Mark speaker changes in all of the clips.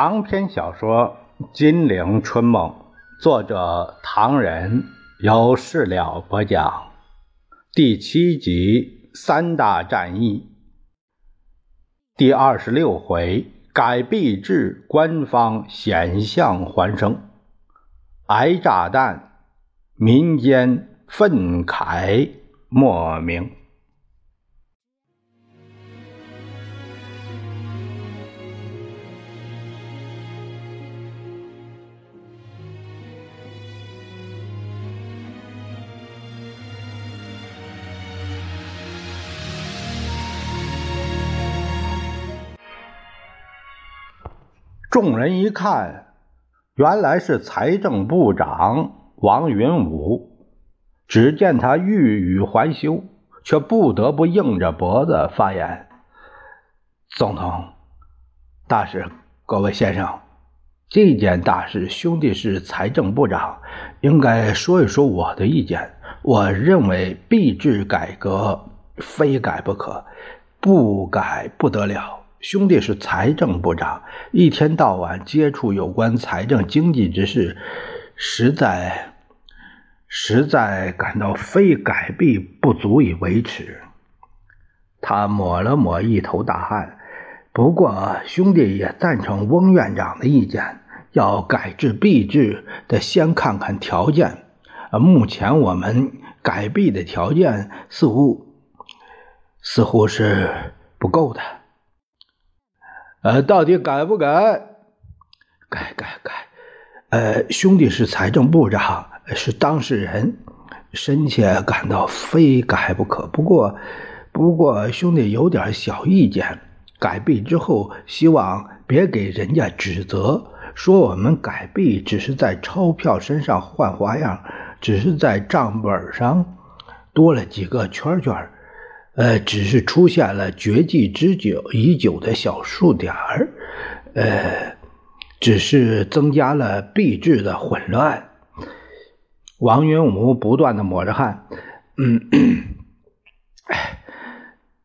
Speaker 1: 长篇小说《金陵春梦》，作者唐人，由事了播讲。第七集三大战役，第二十六回改币制，官方险象环生，挨炸弹，民间愤慨莫名。众人一看，原来是财政部长王云武。只见他欲语还休，却不得不硬着脖子发言：“总统大使，各位先生，这件大事，兄弟是财政部长，应该说一说我的意见。我认为币制改革非改不可，不改不得了。”兄弟是财政部长，一天到晚接触有关财政经济之事，实在实在感到非改币不足以维持。他抹了抹一头大汗。不过，兄弟也赞成翁院长的意见，要改制币制，得先看看条件。目前我们改币的条件似乎似乎是不够的。呃，到底改不改？改改改！呃，兄弟是财政部长，是当事人，深切感到非改不可。不过，不过兄弟有点小意见。改币之后，希望别给人家指责，说我们改币只是在钞票身上换花样，只是在账本上多了几个圈圈。呃，只是出现了绝迹之久已久的小数点儿，呃，只是增加了币制的混乱。王云武不断的抹着汗，嗯，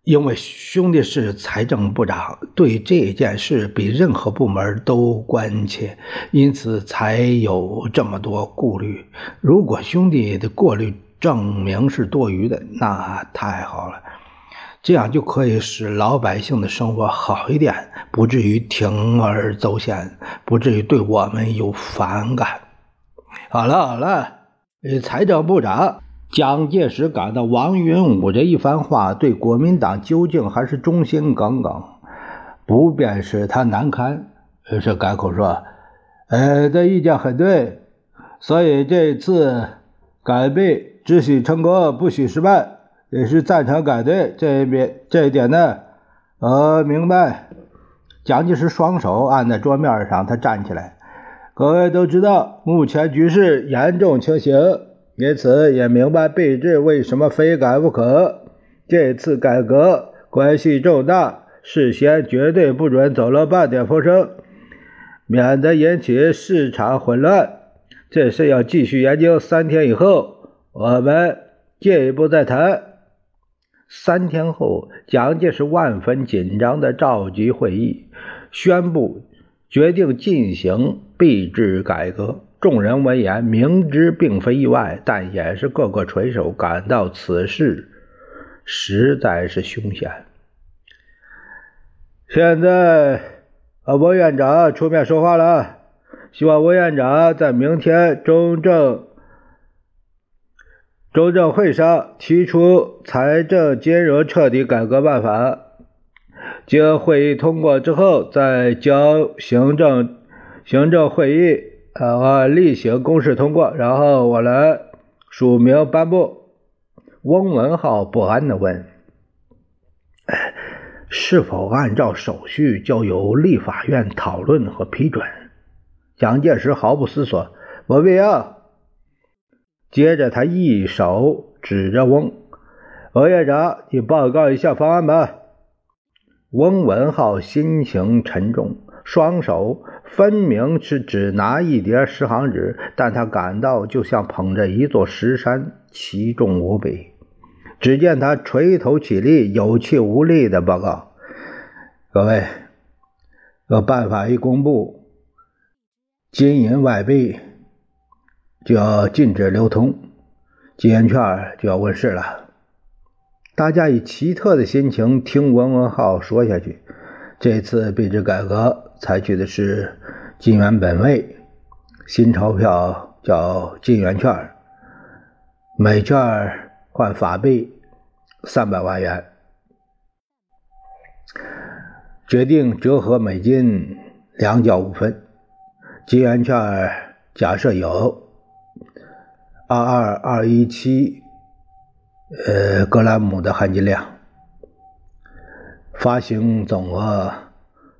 Speaker 1: 因为兄弟是财政部长，对这件事比任何部门都关切，因此才有这么多顾虑。如果兄弟的过滤证明是多余的，那太好了。这样就可以使老百姓的生活好一点，不至于铤而走险，不至于对我们有反感。好了好了，呃财政部长蒋介石感到王云武这一番话对国民党究竟还是忠心耿耿，不便使他难堪，于是改口说：“呃，这意见很对，所以这次改备只许成功，不许失败。”也是赞成改对这一边这一点呢，呃，明白。蒋介石双手按在桌面上，他站起来。各位都知道，目前局势严重情形，因此也明白备制为什么非改不可。这次改革关系重大，事先绝对不准走漏半点风声，免得引起市场混乱。这事要继续研究，三天以后我们进一步再谈。三天后，蒋介石万分紧张地召集会议，宣布决定进行币制改革。众人闻言，明知并非意外，但也是个个垂手，感到此事实在是凶险。现在，啊，委院长出面说话了，希望委院长在明天中正。中政会上提出财政金融彻底改革办法，经会议通过之后，再交行政行政会议啊例行公事通过，然后我来署名颁布。翁文浩不安地问：“是否按照手续交由立法院讨论和批准？”蒋介石毫不思索：“没必要。”接着，他一手指着翁翁院长：“你报告一下方案吧。”翁文浩心情沉重，双手分明是只拿一叠十行纸，但他感到就像捧着一座石山，奇重无比。只见他垂头起立，有气无力的报告：“各位，这办法一公布，金银外币就要禁止流通，金元券就要问世了。大家以奇特的心情听文文浩说下去。这次币制改革采取的是金元本位，新钞票叫金元券，每券换法币三百万元，决定折合美金两角五分。金元券假设有二二二一七呃格兰姆的含金量，发行总额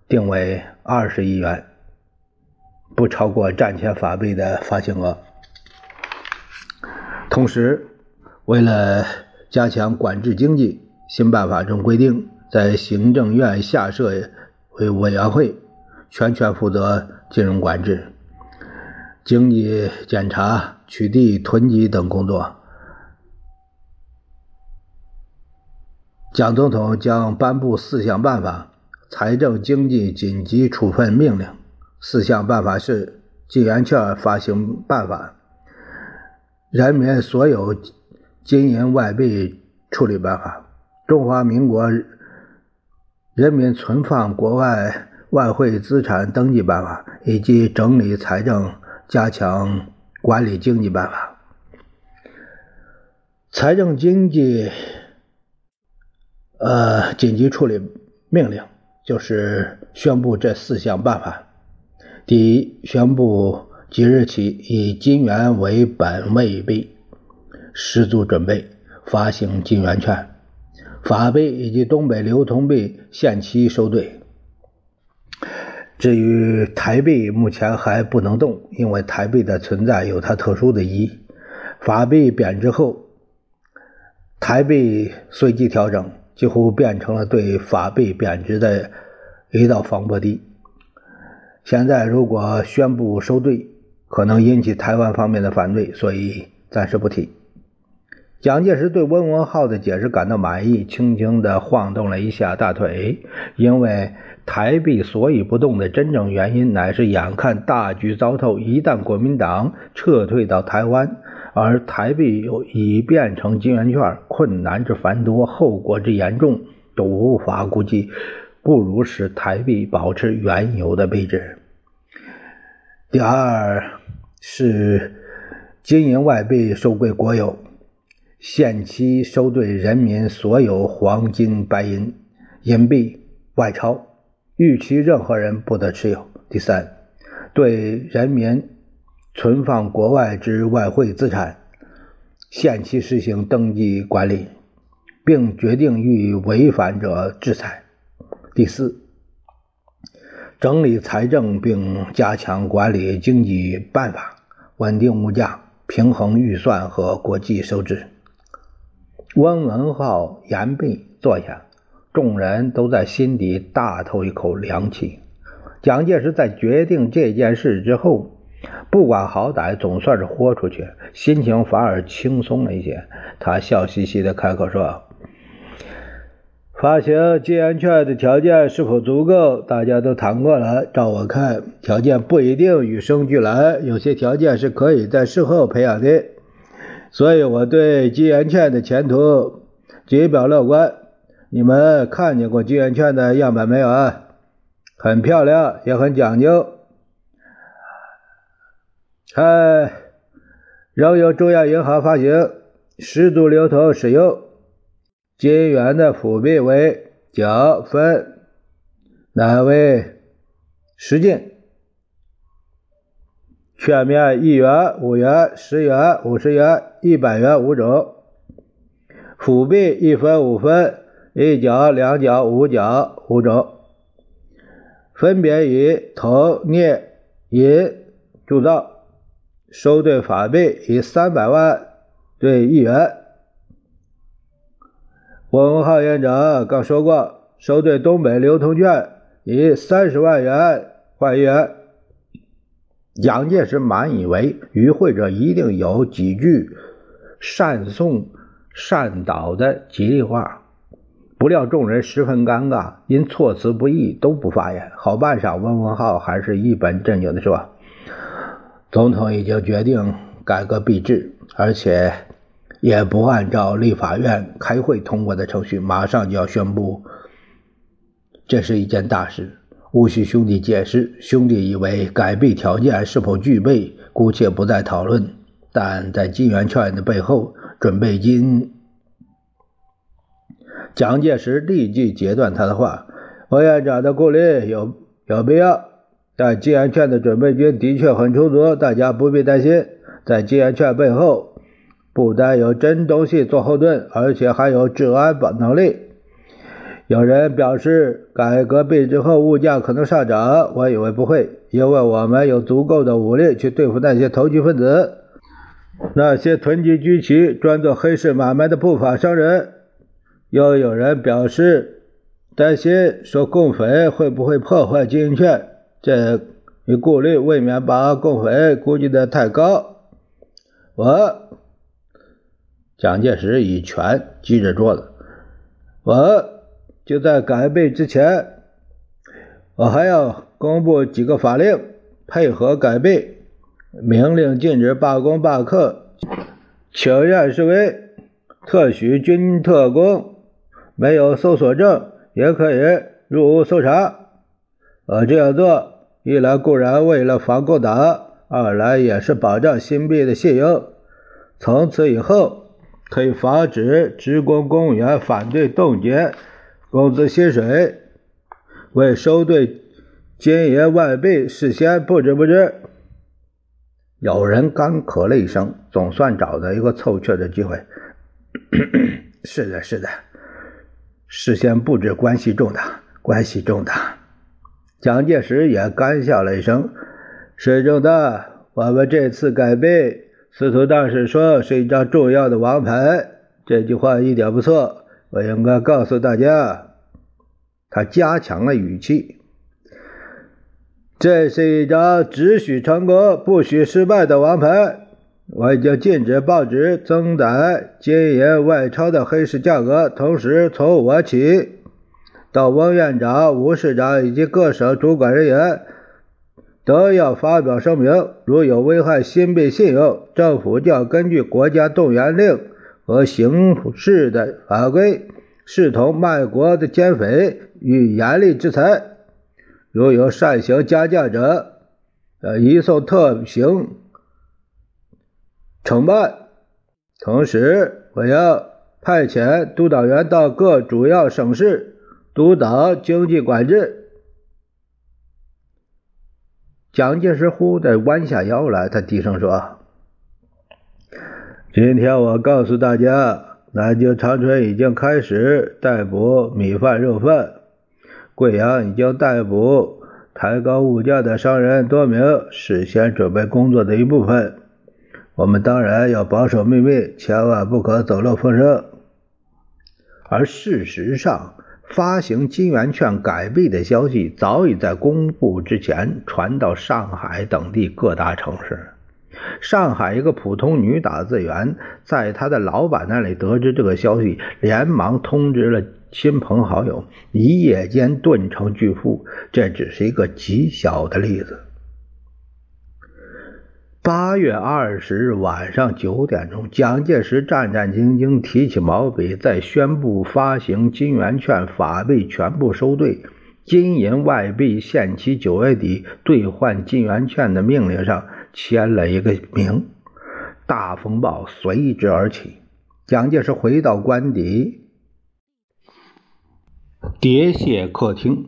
Speaker 1: 定为二十亿元，不超过战前法币的发行额。同时，为了加强管制经济，新办法中规定，在行政院下设委委员会。全权负责金融管制、经济检查、取缔囤积等工作。蒋总统将颁布四项办法：财政经济紧急处分命令。四项办法是：金圆券发行办法、人民所有金银外币处理办法、中华民国人民存放国外。外汇资产登记办法以及整理财政、加强管理经济办法。财政经济呃紧急处理命令就是宣布这四项办法：第一，宣布即日起以金元为本位币，十足准备发行金圆券，法币以及东北流通币限期收兑。至于台币，目前还不能动，因为台币的存在有它特殊的意义。法币贬值后，台币随即调整，几乎变成了对法币贬值的一道防波堤。现在如果宣布收兑，可能引起台湾方面的反对，所以暂时不提。蒋介石对温文浩的解释感到满意，轻轻地晃动了一下大腿，因为。台币所以不动的真正原因，乃是眼看大局糟透。一旦国民党撤退到台湾，而台币又已变成金圆券，困难之繁多，后果之严重，都无法估计。不如使台币保持原有的币值。第二是金银外币收归国有，限期收兑人民所有黄金、白银、银币、外钞。预期任何人不得持有。第三，对人民存放国外之外汇资产，限期实行登记管理，并决定予以违反者制裁。第四，整理财政并加强管理经济办法，稳定物价，平衡预算和国际收支。温文浩言毕，坐下。众人都在心底大透一口凉气。蒋介石在决定这件事之后，不管好歹，总算是豁出去，心情反而轻松了一些。他笑嘻嘻的开口说：“发行金圆券的条件是否足够？大家都谈过了。照我看，条件不一定与生俱来，有些条件是可以在事后培养的。所以我对金圆券的前途极表乐观。”你们看见过金圆券的样本没有啊？很漂亮，也很讲究。哎，仍由中央银行发行，十足流通使用。金元的辅币为角分，乃为十进。券面一元、五元、十元、五十元、一百元五种。辅币一分、五分。一角、两角、五角五种，分别以铜、镍、银铸造，收兑法币以三百万兑一元。文浩院长刚说过，收兑东北流通券以三十万元换一元。蒋介石满以为与会者一定有几句善颂善导的吉利话。不料众人十分尴尬，因措辞不一，都不发言。好半晌，温文浩还是一本正经地说：“总统已经决定改革币制，而且也不按照立法院开会通过的程序，马上就要宣布。这是一件大事，无需兄弟解释。兄弟以为改币条件是否具备，姑且不再讨论。但在金圆券的背后，准备金。蒋介石立即截断他的话：“委员长的顾虑有有必要。”但金圆券的准备金的确很充足，大家不必担心。在金圆券背后，不但有真东西做后盾，而且还有治安保能力。有人表示，改革币之后物价可能上涨。我以为不会，因为我们有足够的武力去对付那些投机分子，那些囤积居奇、专做黑市买卖的不法商人。又有人表示担心，说共匪会不会破坏金圆券。这一顾虑未免把共匪估计的太高。我，蒋介石以拳击着桌子。我就在改备之前，我还要公布几个法令，配合改备，明令禁止罢工罢课、请愿示威，特许军特工没有搜索证也可以入屋搜查。我这样做。一来固然为了防共党，二来也是保障新币的信用。从此以后，可以防止职工公务员反对冻结工资薪水，为收兑金银外币事先布置布置。有人干咳了一声，总算找到一个凑趣的机会。是的，是的，事先布置关系重大，关系重大。蒋介石也干笑了一声：“是正的，我们这次改备，司徒大使说是一张重要的王牌。这句话一点不错，我应该告诉大家。”他加强了语气：“这是一张只许成功不许失败的王牌。我已经禁止报纸增载金银外钞的黑市价格，同时从我起。”到翁院长、吴市长以及各省主管人员都要发表声明，如有危害新币信用，政府将根据国家动员令和刑事的法规，视同卖国的奸匪，予严厉制裁。如有擅行加价者，呃，移送特刑惩办。同时，我要派遣督导员到各主要省市。督导经济管制。蒋介石忽地弯下腰来，他低声说：“今天我告诉大家，南京长春已经开始逮捕米饭肉饭，贵阳已经逮捕抬高物价的商人多名，事先准备工作的一部分。我们当然要保守秘密，千万不可走漏风声。而事实上。”发行金圆券改币的消息早已在公布之前传到上海等地各大城市。上海一个普通女打字员在她的老板那里得知这个消息，连忙通知了亲朋好友，一夜间顿成巨富。这只是一个极小的例子。八月二十日晚上九点钟，蒋介石战战兢兢提起毛笔，在宣布发行金圆券法币全部收兑，金银外币限期九月底兑换金圆券的命令上签了一个名。大风暴随之而起。蒋介石回到官邸，叠谢客厅，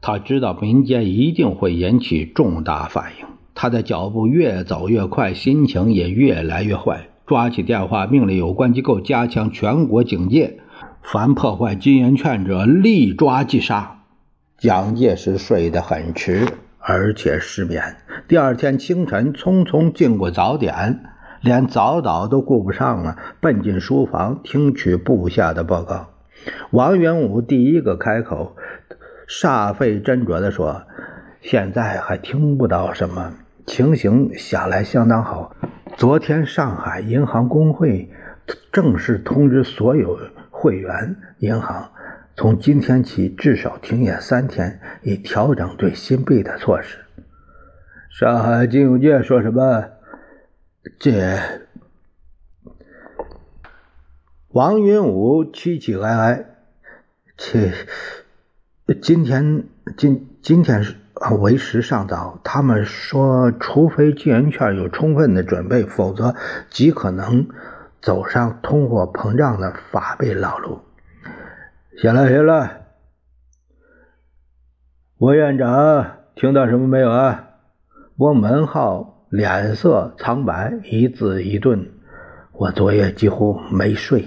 Speaker 1: 他知道民间一定会引起重大反应。他的脚步越走越快，心情也越来越坏。抓起电话，命令有关机构加强全国警戒，凡破坏金圆券者，立抓即杀。蒋介石睡得很迟，而且失眠。第二天清晨，匆匆进过早点，连早祷都顾不上了，奔进书房听取部下的报告。王元武第一个开口，煞费斟酌地说：“现在还听不到什么。”情形想来相当好。昨天上海银行工会正式通知所有会员银行，从今天起至少停业三天，以调整对新币的措施。上海金融界说什么？这王云武凄凄哀哀，这今天今今天是为时尚早。他们说，除非金圆券有充分的准备，否则极可能走上通货膨胀的法币老路。行了行了，吴院长，听到什么没有啊？翁文浩脸色苍白，一字一顿：“我昨夜几乎没睡，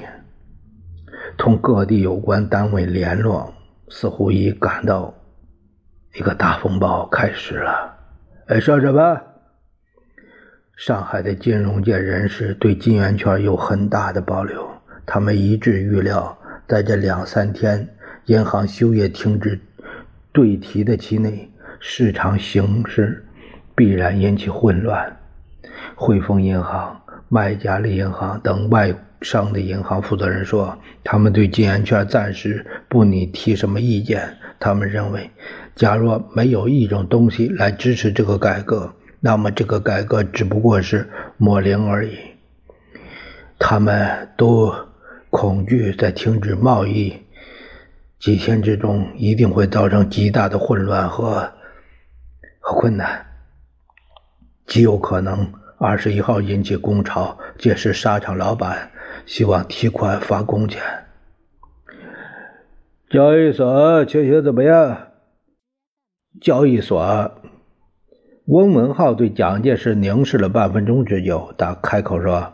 Speaker 1: 同各地有关单位联络，似乎已感到一个大风暴开始了。”哎，说什么？上海的金融界人士对金圆券有很大的保留，他们一致预料，在这两三天银行休业停止对提的期内，市场形势。必然引起混乱。汇丰银行、麦加利银行等外商的银行负责人说，他们对金圆券暂时不拟提什么意见。他们认为，假若没有一种东西来支持这个改革，那么这个改革只不过是抹零而已。他们都恐惧在停止贸易几天之中，一定会造成极大的混乱和和困难。极有可能二十一号引起工潮，届时沙场老板希望提款发工钱。交易所情形怎么样？交易所，翁文浩对蒋介石凝视了半分钟之久，他开口说：“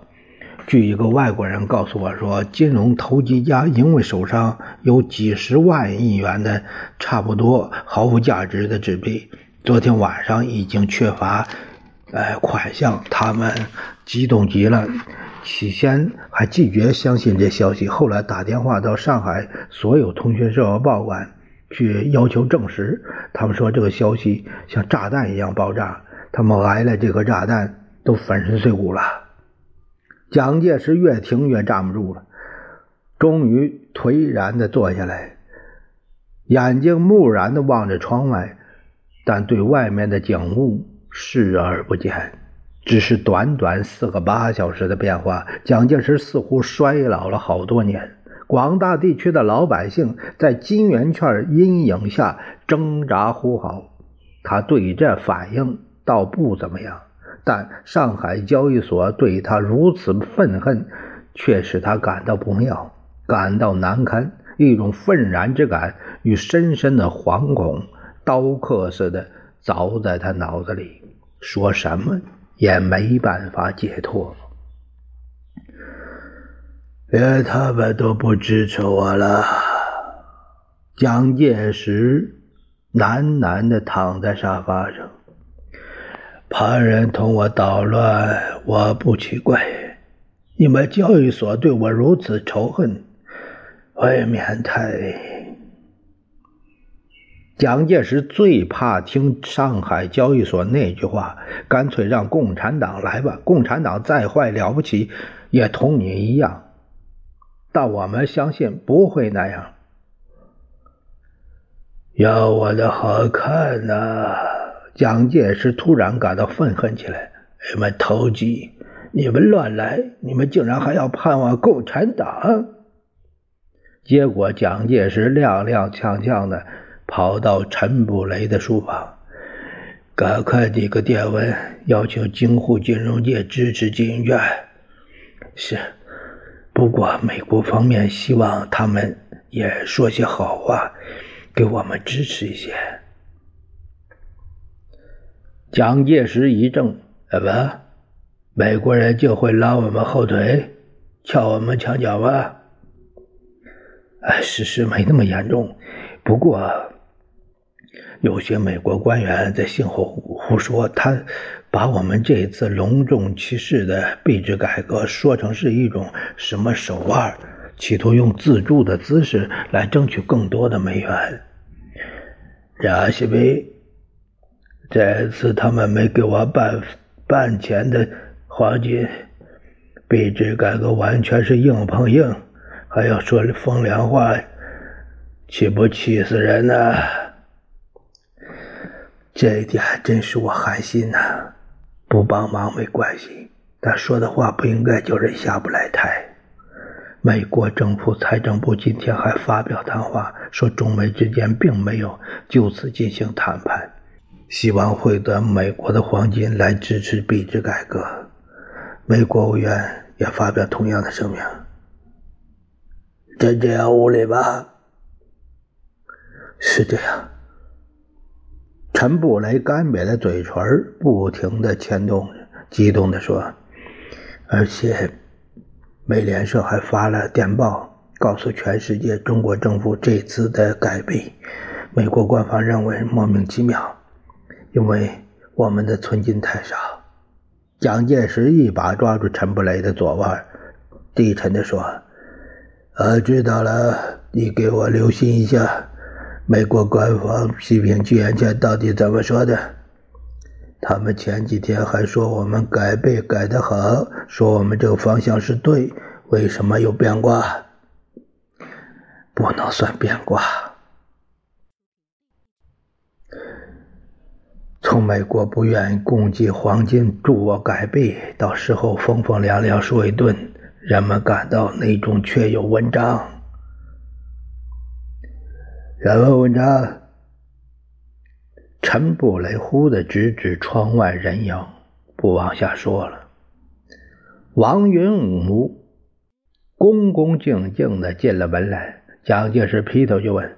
Speaker 1: 据一个外国人告诉我说，金融投机家因为手上有几十万亿元的差不多毫无价值的纸币，昨天晚上已经缺乏。”哎，款项，他们激动极了。起先还拒绝相信这消息，后来打电话到上海所有通讯社和报馆去要求证实。他们说这个消息像炸弹一样爆炸，他们挨了这颗炸弹都粉身碎骨了。蒋介石越听越站不住了，终于颓然地坐下来，眼睛木然地望着窗外，但对外面的景物。视而不见，只是短短四个八小时的变化，蒋介石似乎衰老了好多年。广大地区的老百姓在金圆券阴影下挣扎呼号，他对这反应倒不怎么样，但上海交易所对他如此愤恨，却使他感到不妙，感到难堪。一种愤然之感与深深的惶恐，刀刻似的凿在他脑子里。说什么也没办法解脱，连他们都不支持我了。蒋介石喃喃地躺在沙发上，旁人同我捣乱，我不奇怪。你们交易所对我如此仇恨，未免太……蒋介石最怕听上海交易所那句话，干脆让共产党来吧，共产党再坏了不起，也同你一样。但我们相信不会那样。要我的好看呐！蒋介石突然感到愤恨起来：“你们投机，你们乱来，你们竟然还要盼望共产党！”结果，蒋介石踉踉跄跄的。跑到陈布雷的书房，赶快递个电文，要求京沪金融界支持金券。是，不过美国方面希望他们也说些好话，给我们支持一些。蒋介石一怔：“怎么，美国人就会拉我们后腿，撬我们墙角吗？”哎，事实没那么严重，不过。有些美国官员在信后胡说，他把我们这次隆重其事的币制改革说成是一种什么手腕，企图用自助的姿势来争取更多的美元。贾西贝，这次他们没给我半半钱的黄金，币制改革完全是硬碰硬，还要说风凉话，岂不气死人呢？
Speaker 2: 这一点真是我寒心呐！不帮忙没关系，但说的话不应该叫人下不来台。美国政府财政部今天还发表谈话，说中美之间并没有就此进行谈判，希望获得美国的黄金来支持币制改革。美国务院也发表同样的声明。真这样无理吗？是这样。陈布雷干瘪的嘴唇不停的牵动，激动的说：“而且。”美联社还发了电报，告诉全世界，中国政府这次的改变，美国官方认为莫名其妙，因为我们的存金太少。蒋介石一把抓住陈布雷的左腕，低沉地说：“呃，知道了，你给我留心一下，美国官方批评居延权到底怎么说的？”他们前几天还说我们改背改得好，说我们这个方向是对，为什么又变卦？不能算变卦。从美国不愿意供给黄金助我改币，到事后风风凉凉说一顿，人们感到内中确有文章。什么文章？陈布雷忽的指指窗外人影，不往下说了。王云武恭恭敬敬的进了门来，蒋介石劈头就问：“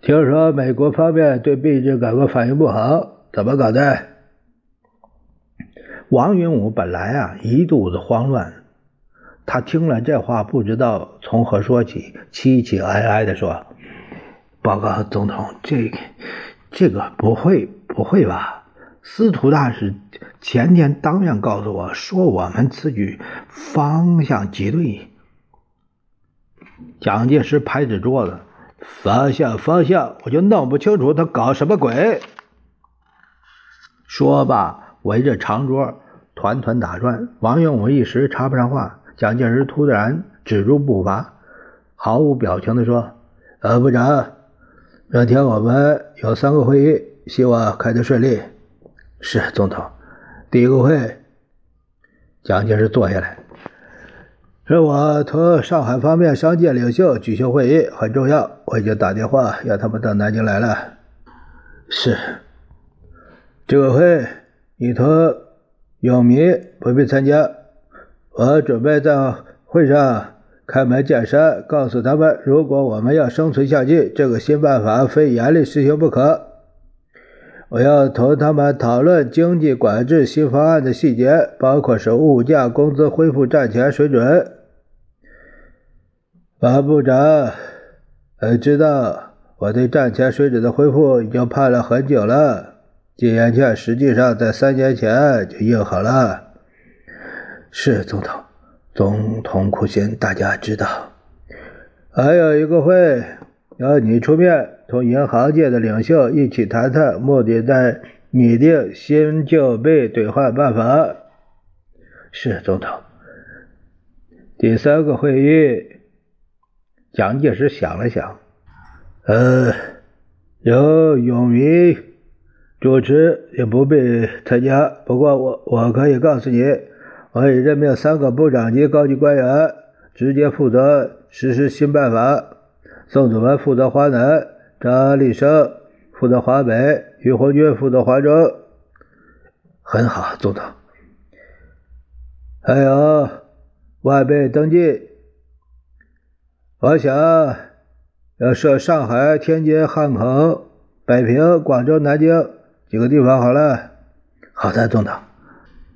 Speaker 2: 听说美国方面对币制改革反应不好，怎么搞的？”王云武本来啊一肚子慌乱，他听了这话，不知道从何说起，凄凄哀哀的说：“报告总统，这……”这个不会，不会吧？司徒大使前天当面告诉我说，我们此举方向极对。蒋介石拍着桌子：“方向，方向，我就弄不清楚他搞什么鬼。”说罢，围着长桌团团打转。王永武一时插不上话。蒋介石突然止住步伐，毫无表情地说：“呃，部长。”明天我们有三个会议，希望开得顺利。是总统。第一个会，蒋介石坐下来，是我同上海方面商界领袖举行会议，很重要。我已经打电话让他们到南京来了。是。这个会，你同永民不必参加。我准备在会上。开门见山告诉他们，如果我们要生存下去，这个新办法非严厉实行不可。我要同他们讨论经济管制新方案的细节，包括使物价、工资恢复战前水准。马部长，呃，知道我对战前水准的恢复已经盼了很久了。禁烟券实际上在三年前就印好了。是总统。总统苦心，大家知道。还有一个会，要你出面，同银行界的领袖一起谈谈，目的在拟定新旧币兑换办法。是总统。第三个会议，蒋介石想了想，呃，由永民主持，也不必参加。不过我我可以告诉你。我已任命三个部长级高级官员，直接负责实施新办法。宋子文负责华南，张立生负责华北，于红军负责华中。很好，总统。还有外备登记，我想要设上海、天津、汉口、北平、广州、南京几个地方。好了，好的，总统。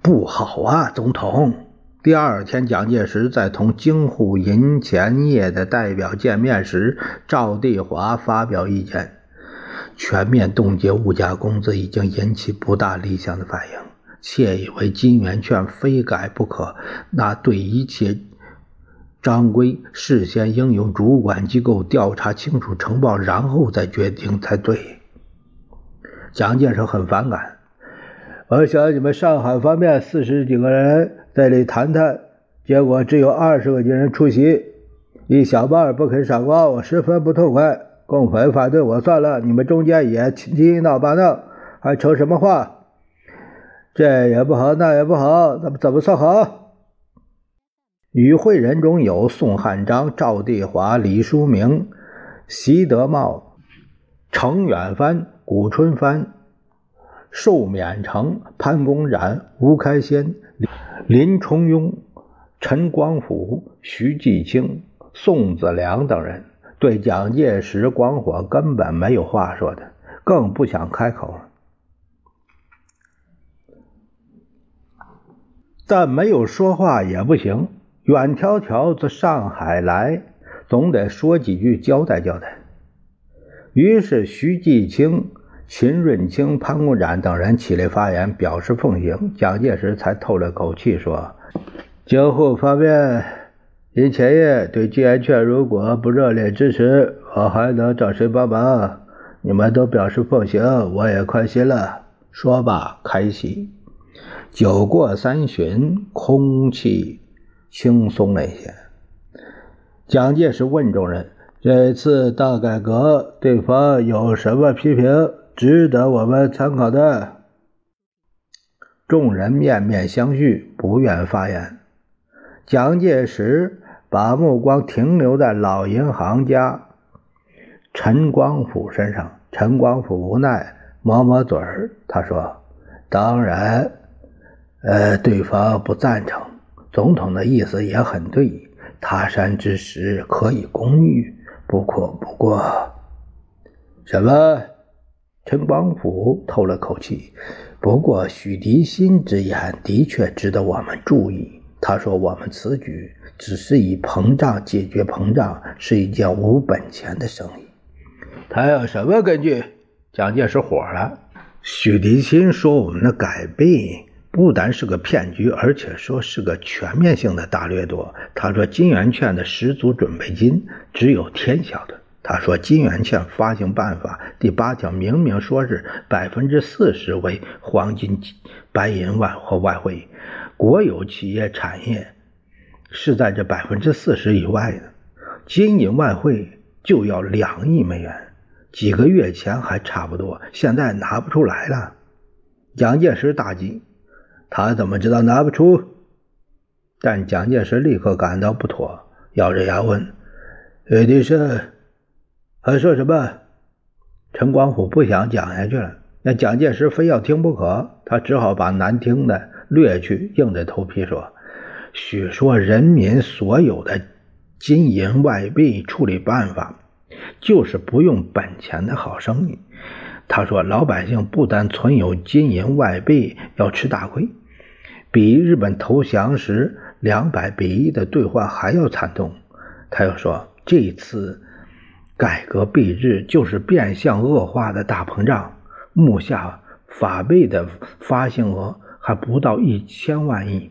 Speaker 2: 不好啊，总统！第二天，蒋介石在同京沪银钱业的代表见面时，赵地华发表意见：全面冻结物价、工资已经引起不大理想的反应，窃以为金圆券非改不可。那对一切章规，事先应由主管机构调查清楚、呈报，然后再决定才对。蒋介石很反感。我想你们上海方面四十几个人在这里谈谈，结果只有二十个军人出席，一小半不肯赏光，我十分不痛快。共匪反对我算了，你们中间也七闹八闹，还扯什么话？这也不好，那也不好，怎么怎么算好？
Speaker 1: 与会人中有宋汉章、赵地华、李书明、习德茂、程远帆、古春帆、寿勉成、潘公展、吴开先、林崇庸、陈光甫、徐继清、宋子良等人，对蒋介石、广火根本没有话说的，更不想开口。但没有说话也不行，远迢迢自上海来，总得说几句交代交代。于是徐继清、秦润清、潘公展等人起来发言，表示奉行。蒋介石才透了口气说：“京沪方面因前夜对金圆券如果不热烈支持，我还能找谁帮忙？你们都表示奉行，我也宽心了。”说罢开席。酒过三巡，空气轻松了一些。蒋介石问众人：“这次大改革，对方有什么批评值得我们参考的？”众人面面相觑，不愿发言。蒋介石把目光停留在老银行家陈光甫身上。陈光甫无奈抹抹嘴儿，他说：“当然。”呃，对方不赞成。总统的意思也很对，他山之石可以攻玉。不过，不过，什么？陈光甫透了口气。不过，许涤新之言的确值得我们注意。他说：“我们此举只是以膨胀解决膨胀，是一件无本钱的生意。”他有什么根据？蒋介石火了。许涤新说：“我们的改变。”不单是个骗局，而且说是个全面性的大掠夺。他说金圆券的十足准备金只有天晓得。他说金圆券发行办法第八条明明说是百分之四十为黄金、白银外和外汇，国有企业产业是在这百分之四十以外的。金银外汇就要两亿美元，几个月前还差不多，现在拿不出来了。蒋介石大惊。他怎么知道拿不出？但蒋介石立刻感到不妥，咬着牙问：“李迪生还说什么？”陈光甫不想讲下去了，那蒋介石非要听不可，他只好把难听的略去，硬着头皮说：“许说人民所有的金银外币处理办法，就是不用本钱的好生意。”他说：“老百姓不但存有金银外币，要吃大亏。”比日本投降时两百比一的兑换还要惨痛。他又说，这次改革币制就是变相恶化的大膨胀。目下法币的发行额还不到一千万亿，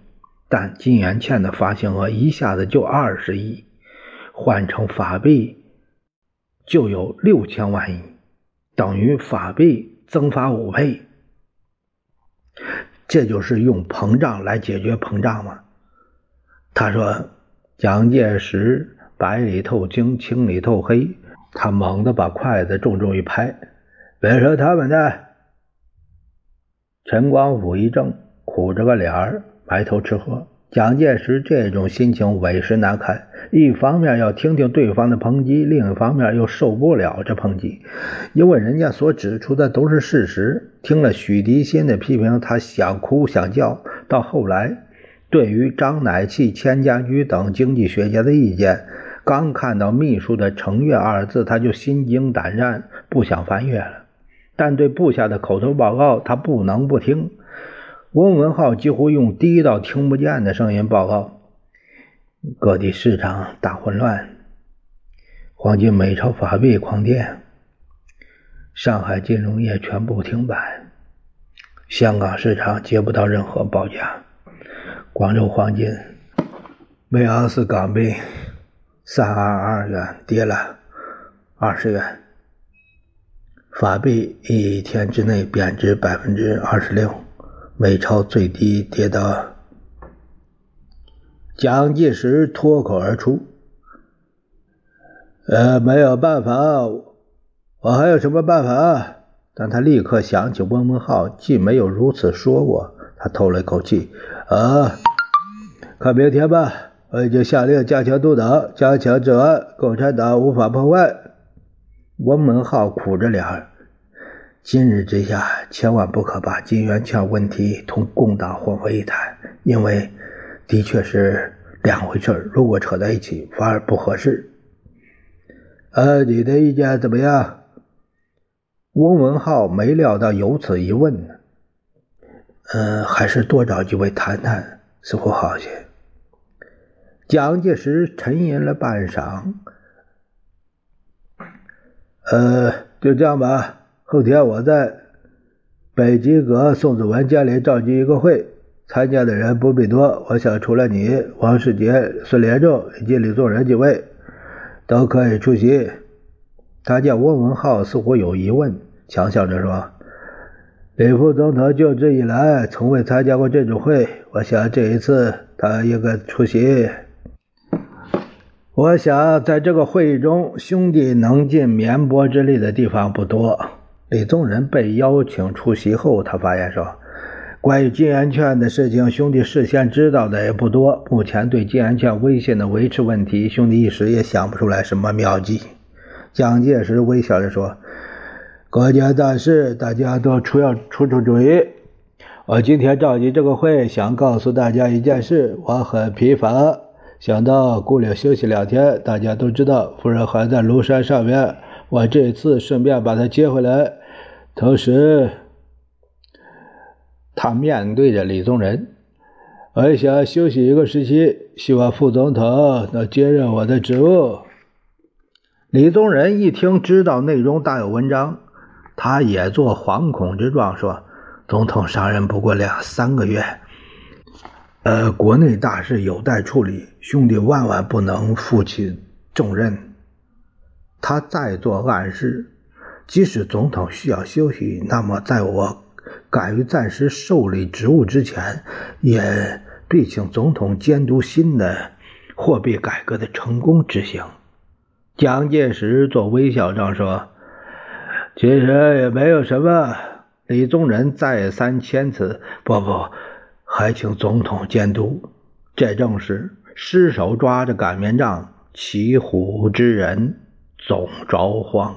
Speaker 1: 但金圆券的发行额一下子就二十亿，换成法币就有六千万亿，等于法币增发五倍。这就是用膨胀来解决膨胀吗？他说：“蒋介石白里透青，青里透黑。”他猛地把筷子重重一拍：“别说他们的。”陈光甫一怔，苦着个脸儿，埋头吃喝。蒋介石这种心情委实难堪，一方面要听听对方的抨击，另一方面又受不了这抨击，因为人家所指出的都是事实。听了许涤新的批评，他想哭想叫。到后来，对于张乃器、钱家驹等经济学家的意见，刚看到秘书的“承阅”二字，他就心惊胆战，不想翻阅了。但对部下的口头报告，他不能不听。翁文浩几乎用低到听不见的声音报告：各地市场大混乱，黄金、美钞、法币狂跌，上海金融业全部停摆，香港市场接不到任何报价，广州黄金每盎司港币三二二元跌了二十元，法币一天之内贬值百分之二十六。美钞最低跌到，蒋介石脱口而出：“呃，没有办法，我还有什么办法？
Speaker 2: 但他立刻想起温文浩既没有如此说过，他透了一口气：“啊，看明天吧。我已经下令加强督导，加强治安，共产党无法破坏。”温文浩苦着脸：“今日之下，千万不可把金圆券问题同共党混为一谈，因为的确是两回事如果扯在一起，反而不合适。”呃，你的意见怎么样？翁文浩没料到有此一问呢。呃，还是多找几位谈谈，似乎好些。蒋介石沉吟了半晌。呃，就这样吧。后天我在北极阁宋子文家里召集一个会，参加的人不必多。我想除了你、王世杰、孙连仲以及李宗仁几位。都可以出席。他见翁文浩似乎有疑问，强笑着说：“李副总统就职以来，从未参加过这种会。我想这一次他应该出席。我想在这个会议中，兄弟能尽绵薄之力的地方不多。”李宗仁被邀请出席后，他发言说。关于金圆券的事情，兄弟事先知道的也不多。目前对金圆券威信的维持问题，兄弟一时也想不出来什么妙计。蒋介石微笑着说：“国家大事，大家都出要出出主意。我今天召集这个会，想告诉大家一件事。我很疲乏，想到姑娘休息两天。大家都知道，夫人还在庐山上面。我这次顺便把她接回来，同时。”他面对着李宗仁，我想休息一个时期，希望副总统能接任我的职务。李宗仁一听，知道内容大有文章，他也做惶恐之状，说：“总统上任不过两三个月，呃，国内大事有待处理，兄弟万万不能负起重任。”他再做暗示，即使总统需要休息，那么在我。敢于暂时受理职务之前，也必请总统监督新的货币改革的成功执行。蒋介石做微笑状说：“其实也没有什么。”李宗仁再三谦辞：“不不，还请总统监督。这正是失手抓着擀面杖，骑虎之人总着慌。”